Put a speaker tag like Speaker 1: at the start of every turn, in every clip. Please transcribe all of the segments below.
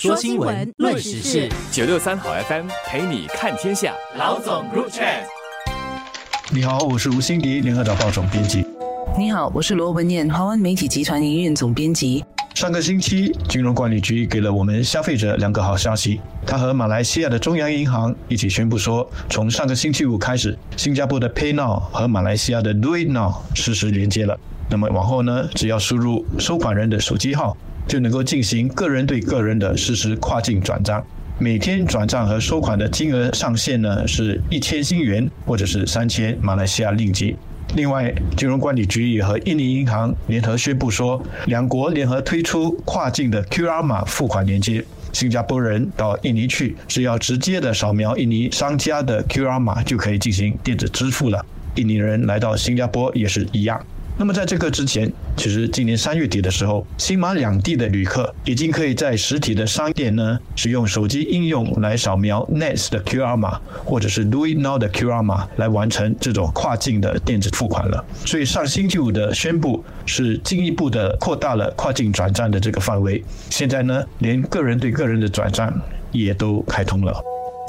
Speaker 1: 说新闻，论时事，
Speaker 2: 九六三好 FM 陪你看天下。
Speaker 1: 老总入场。
Speaker 3: 你好，我是吴欣迪，联合早报总编辑。
Speaker 4: 你好，我是罗文燕，华文媒体集团营运总编辑。
Speaker 3: 上个星期，金融管理局给了我们消费者两个好消息。他和马来西亚的中央银行一起宣布说，从上个星期五开始，新加坡的 PayNow 和马来西亚的 Do It Now 实时连接了。那么往后呢，只要输入收款人的手机号，就能够进行个人对个人的实时跨境转账。每天转账和收款的金额上限呢，是一千新元或者是三千马来西亚令吉。另外，金融管理局也和印尼银行联合宣布说，两国联合推出跨境的 QR 码付款连接。新加坡人到印尼去，只要直接的扫描印尼商家的 QR 码，就可以进行电子支付了。印尼人来到新加坡也是一样。那么在这个之前，其实今年三月底的时候，新马两地的旅客已经可以在实体的商店呢，使用手机应用来扫描 NETS 的 QR 码，或者是 Do It Now 的 QR 码来完成这种跨境的电子付款了。所以上星期五的宣布是进一步的扩大了跨境转账的这个范围。现在呢，连个人对个人的转账也都开通了。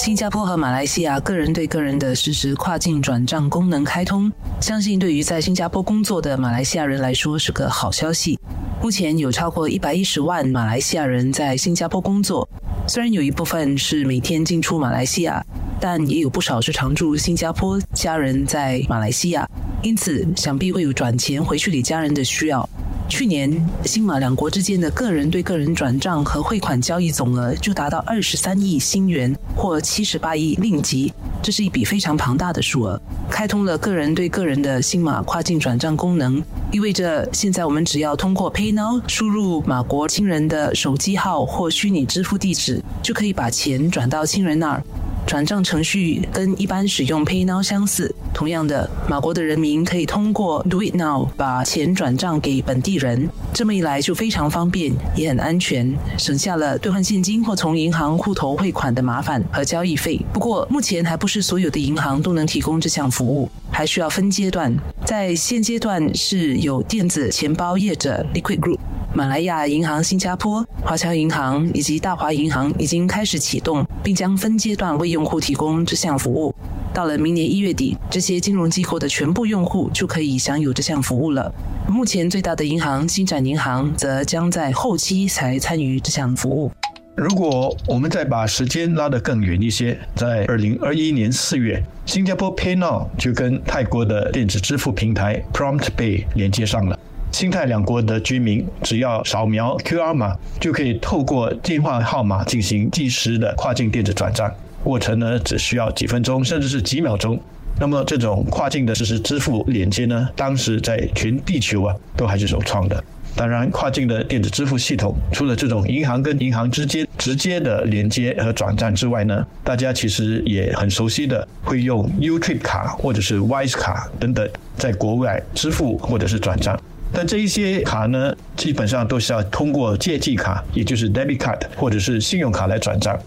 Speaker 4: 新加坡和马来西亚个人对个人的实时跨境转账功能开通，相信对于在新加坡工作的马来西亚人来说是个好消息。目前有超过一百一十万马来西亚人在新加坡工作，虽然有一部分是每天进出马来西亚，但也有不少是常驻新加坡家人在马来西亚，因此想必会有转钱回去给家人的需要。去年，新马两国之间的个人对个人转账和汇款交易总额就达到二十三亿新元，或七十八亿令吉，这是一笔非常庞大的数额。开通了个人对个人的新马跨境转账功能，意味着现在我们只要通过 PayNow 输入马国亲人的手机号或虚拟支付地址，就可以把钱转到亲人那儿。转账程序跟一般使用 PayNow 相似。同样的，马国的人民可以通过 Do It Now 把钱转账给本地人。这么一来就非常方便，也很安全，省下了兑换现金或从银行户头汇款的麻烦和交易费。不过，目前还不是所有的银行都能提供这项服务，还需要分阶段。在现阶段是有电子钱包业者 Liquid Group。马来亚银行、新加坡华侨银行以及大华银行已经开始启动，并将分阶段为用户提供这项服务。到了明年一月底，这些金融机构的全部用户就可以享有这项服务了。目前最大的银行星展银行则将在后期才参与这项服务。
Speaker 3: 如果我们再把时间拉得更远一些，在二零二一年四月，新加坡 PayNow 就跟泰国的电子支付平台 PromptPay 连接上了。新泰两国的居民只要扫描 QR 码，就可以透过电话号码进行即时的跨境电子转账，过程呢只需要几分钟，甚至是几秒钟。那么这种跨境的实时支付连接呢，当时在全地球啊都还是首创的。当然，跨境的电子支付系统除了这种银行跟银行之间直接的连接和转账之外呢，大家其实也很熟悉的会用 Utrip 卡或者是 Wise 卡等等，在国外支付或者是转账。但这一些卡呢，基本上都是要通过借记卡，也就是 debit card 或者是信用卡来转账，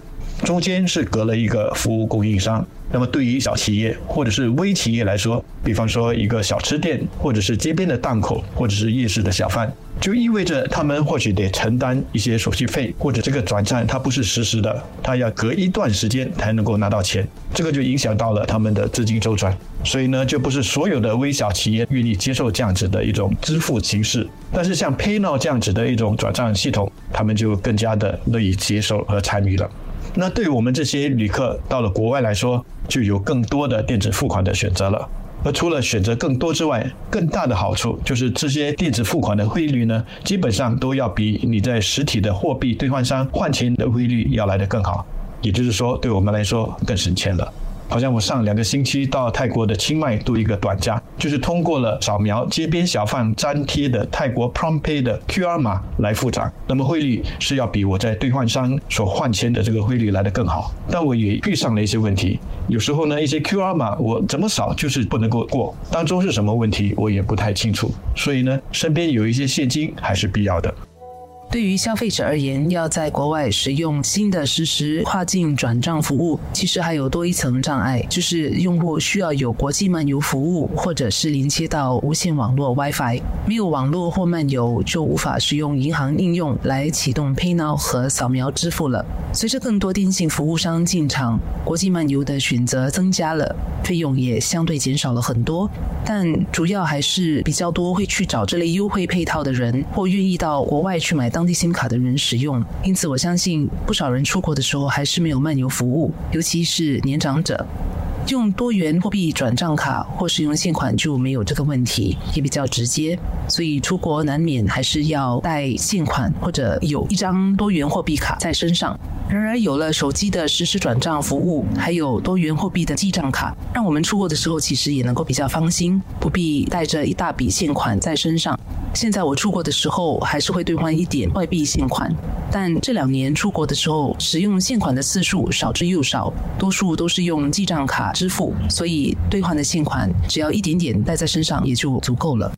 Speaker 3: 中间是隔了一个服务供应商。那么对于小企业或者是微企业来说，比方说一个小吃店，或者是街边的档口，或者是夜市的小贩，就意味着他们或许得承担一些手续费，或者这个转账它不是实时的，它要隔一段时间才能够拿到钱，这个就影响到了他们的资金周转。所以呢，就不是所有的微小企业愿意接受这样子的一种支付形式。但是像 PayNow 这样子的一种转账系统，他们就更加的乐意接受和参与了。那对我们这些旅客到了国外来说，就有更多的电子付款的选择了。而除了选择更多之外，更大的好处就是这些电子付款的汇率呢，基本上都要比你在实体的货币兑换商换钱的汇率要来得更好。也就是说，对我们来说更省钱了。好像我上两个星期到泰国的清迈度一个短假，就是通过了扫描街边小贩粘贴的泰国 Prompay 的 QR 码来付账，那么汇率是要比我在兑换商所换钱的这个汇率来得更好。但我也遇上了一些问题，有时候呢一些 QR 码我怎么扫就是不能够过，当中是什么问题我也不太清楚，所以呢身边有一些现金还是必要的。
Speaker 4: 对于消费者而言，要在国外使用新的实时跨境转账服务，其实还有多一层障碍，就是用户需要有国际漫游服务，或者是连接到无线网络 WiFi。没有网络或漫游，就无法使用银行应用来启动 PayNow 和扫描支付了。随着更多电信服务商进场，国际漫游的选择增加了，费用也相对减少了很多。但主要还是比较多会去找这类优惠配套的人，或愿意到国外去买当地 SIM 卡的人使用。因此，我相信不少人出国的时候还是没有漫游服务，尤其是年长者。用多元货币转账卡或使用现款就没有这个问题，也比较直接。所以出国难免还是要带现款或者有一张多元货币卡在身上。然而，有了手机的实时转账服务，还有多元货币的记账卡，让我们出国的时候其实也能够比较放心，不必带着一大笔现款在身上。现在我出国的时候还是会兑换一点外币现款，但这两年出国的时候使用现款的次数少之又少，多数都是用记账卡支付，所以兑换的现款只要一点点带在身上也就足够了。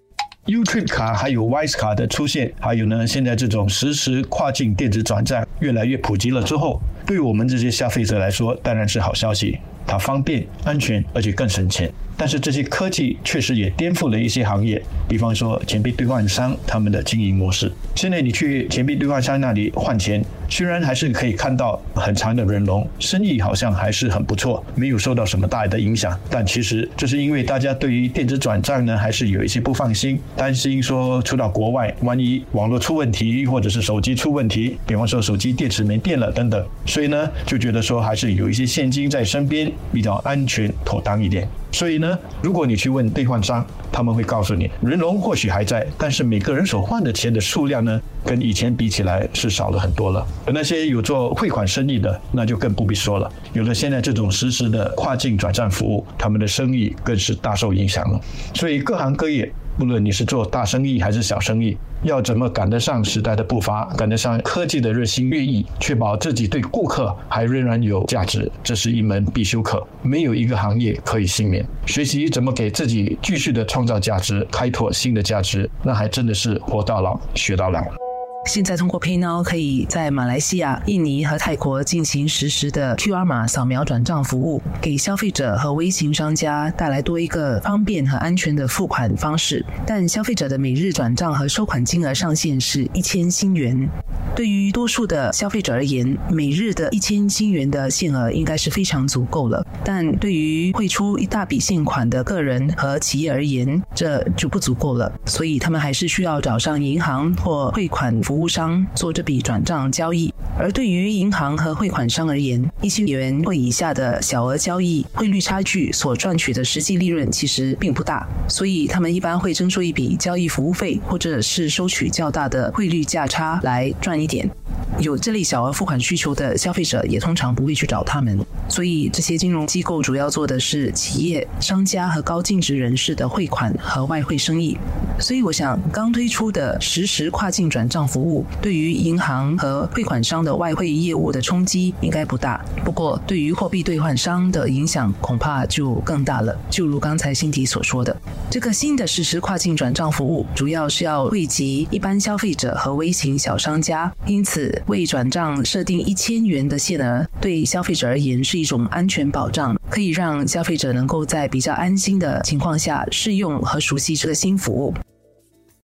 Speaker 3: Utrip 卡还有 Wise 卡的出现，还有呢，现在这种实时跨境电子转账越来越普及了之后，对于我们这些消费者来说，当然是好消息。它方便、安全，而且更省钱。但是这些科技确实也颠覆了一些行业，比方说钱币兑换商他们的经营模式。现在你去钱币兑换商那里换钱，虽然还是可以看到很长的人龙，生意好像还是很不错，没有受到什么大的影响。但其实这是因为大家对于电子转账呢，还是有一些不放心，担心说出到国外，万一网络出问题，或者是手机出问题，比方说手机电池没电了等等，所以呢就觉得说还是有一些现金在身边比较安全妥当一点。所以呢，如果你去问兑换商，他们会告诉你，人龙或许还在，但是每个人所换的钱的数量呢，跟以前比起来是少了很多了。而那些有做汇款生意的，那就更不必说了。有了现在这种实时的跨境转账服务，他们的生意更是大受影响了。所以各行各业。不论你是做大生意还是小生意，要怎么赶得上时代的步伐，赶得上科技的日新月异，确保自己对顾客还仍然有价值，这是一门必修课，没有一个行业可以幸免。学习怎么给自己继续的创造价值，开拓新的价值，那还真的是活到老学到老。
Speaker 4: 现在通过 PayNow 可以在马来西亚、印尼和泰国进行实时的 QR 码扫描转账服务，给消费者和微型商家带来多一个方便和安全的付款方式。但消费者的每日转账和收款金额上限是一千新元。对于多数的消费者而言，每日的一千新元的限额应该是非常足够了。但对于汇出一大笔现款的个人和企业而言，这就不足够了。所以他们还是需要找上银行或汇款服。服务商做这笔转账交易，而对于银行和汇款商而言，一千元或以下的小额交易，汇率差距所赚取的实际利润其实并不大，所以他们一般会征收一笔交易服务费，或者是收取较大的汇率价差来赚一点。有这类小额付款需求的消费者，也通常不会去找他们。所以，这些金融机构主要做的是企业、商家和高净值人士的汇款和外汇生意。所以，我想刚推出的实时跨境转账服务，对于银行和汇款商的外汇业务的冲击应该不大。不过，对于货币兑换商的影响恐怕就更大了。就如刚才辛迪所说的，这个新的实时跨境转账服务主要是要惠及一般消费者和微型小商家，因此。为转账设定一千元的限额，对消费者而言是一种安全保障，可以让消费者能够在比较安心的情况下试用和熟悉这个新服务。